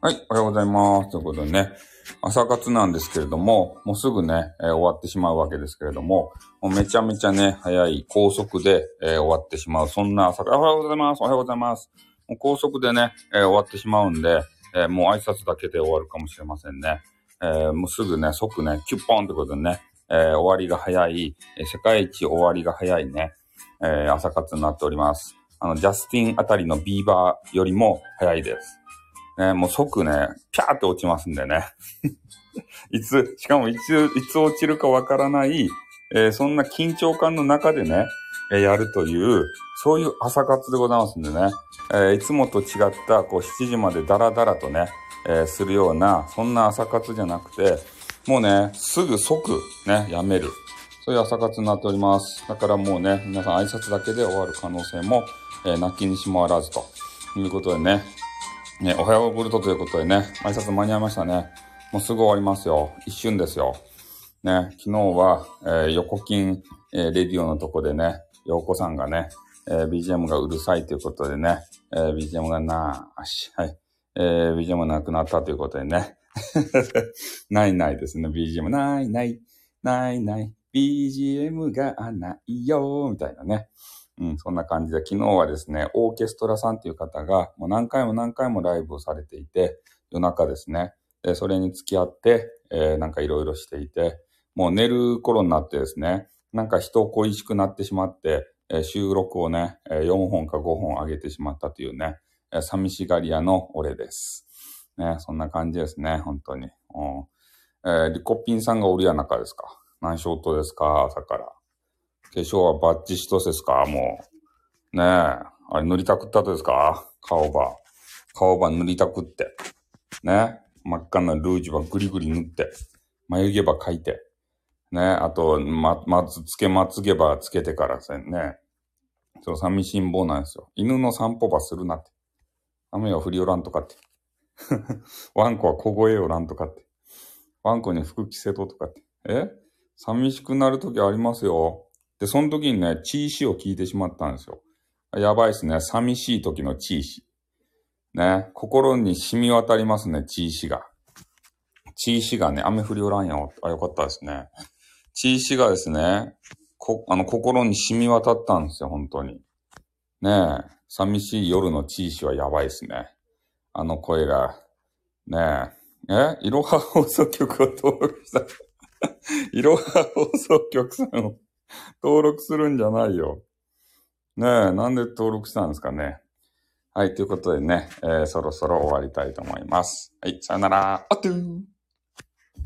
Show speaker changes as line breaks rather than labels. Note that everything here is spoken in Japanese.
はい、おはようございます。ということでね、朝活なんですけれども、もうすぐね、えー、終わってしまうわけですけれども、もうめちゃめちゃね、早い高速で、えー、終わってしまう。そんな朝活、おはようございます。おはようございます。もう高速でね、えー、終わってしまうんで、えもう挨拶だけで終わるかもしれませんね。えもうすぐね、即ね、キュッポンってことでね、え終わりが早い、え世界一終わりが早いね、え朝活になっております。あの、ジャスティンあたりのビーバーよりも早いです。ね、もう即ね、ピャーって落ちますんでね。いつ、しかもいつ、いつ落ちるかわからない、えー、そんな緊張感の中でね、えー、やるという、そういう朝活でございますんでね、えー、いつもと違った、こう、7時までダラダラとね、えするような、そんな朝活じゃなくて、もうね、すぐ即、ね、やめる。そういう朝活になっております。だからもうね、皆さん挨拶だけで終わる可能性も、えー、なきにしもあらずということでね、ね、おはようブルトということでね、挨拶間に合いましたね。もうすぐ終わりますよ。一瞬ですよ。ね、昨日は、えー、横金、えー、レディオのとこでね、洋子さんがね、えー、BGM がうるさいということでね、えー、BGM がなーし、はい。えー、BGM なくなったということでね。ないないですね、BGM。ないない、ないない、BGM がないよ、みたいなね。うん、そんな感じで、昨日はですね、オーケストラさんっていう方が、もう何回も何回もライブをされていて、夜中ですね。で、それに付き合って、えー、なんかいろいろしていて、もう寝る頃になってですね、なんか人恋しくなってしまって、えー、収録をね、えー、4本か5本上げてしまったというね、寂しがり屋の俺です。ね、そんな感じですね、本当に。うんえー、リコピンさんがおるや中ですか？何ショートですか、朝から。化粧はバッチ一つですか？もう。ねえ。あれ塗りたくったとですか？顔ば。顔ば塗りたくって。ね。真っ赤なルージュはグリグリ塗って。眉毛ば描いて。ね。あと、ま、まずつけまつげばつけてからせんね。そう、寂しん坊なんですよ。犬の散歩ばするなって。雨は降りおらんとかって。ワンコは小声おらんとかって。ワンコに服着せととかって。え？寂しくなるときありますよ。で、その時にね、チーシーを聞いてしまったんですよ。やばいっすね。寂しい時のチーシー。ね。心に染み渡りますね、チーシーが。チーシーがね、雨降りおらんよ。あ、よかったですね。チーシーがですね、こ、あの、心に染み渡ったんですよ、本当に。ねえ。寂しい夜のチーシはやばいっすね。あの声が。ねえ。え？いろは放送局を登録した。いろは放送局さんを登録するんじゃないよ。ねえ、なんで登録したんですかね。はい、ということでね、えー、そろそろ終わりたいと思います。はい、さよなら。あっとー